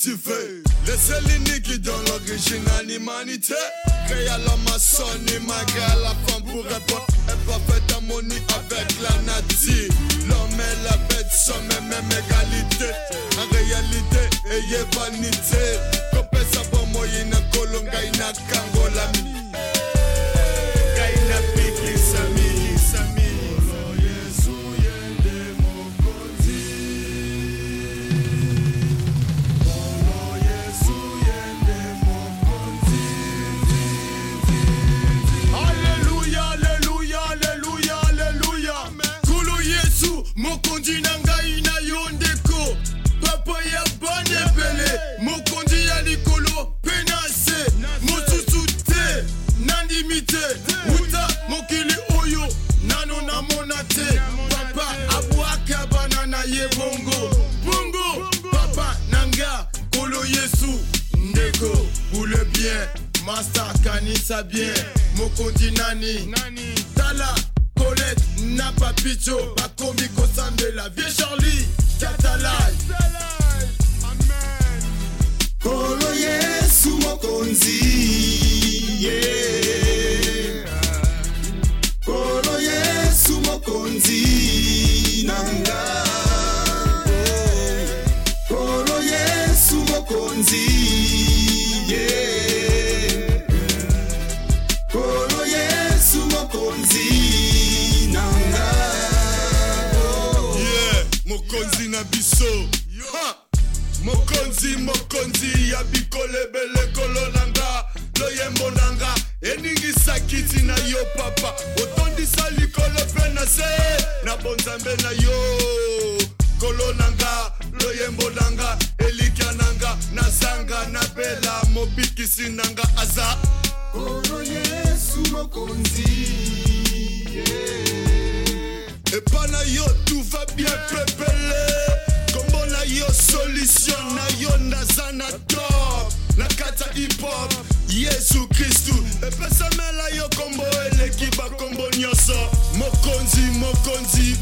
c'est l'unique dans l'original humanité. Créé à l'homme à malgré la femme pour répondre. Et parfaite harmonie avec la nature. L'homme et la bête sont même égalité. En réalité, ayez vanité. Nandimi te. Wuta mokili oyo, nano namona te. Papa abwaka bana na ye bongo. Bongo, papa nanga, kolo Yesu, ndeko, boule bien. Master kanisa bien, mokonzi nani? Tala, Colette, Napa Picho, bakomi kosambela Vie Charlie, Katalai Kolo Yesu mokonzi na biso. Mokonzi mokonzi ya bikolo ebele kolo na nga loyembo na nga eningisa kiti na yo papa. Otondisa likolo mpe na se na bonzambe na yo. Kolo na nga loyembo na nga elikya na nga nazanga nabela mobikisi na nga aza. Kolo yesu mokonzi epa na yo tout va bien pepele solution na yo ndaza na top na kati ya hip-hop. Yesu kristu epesamela yo kombo eleki bakombo nyonso. Mokonzi mokonzi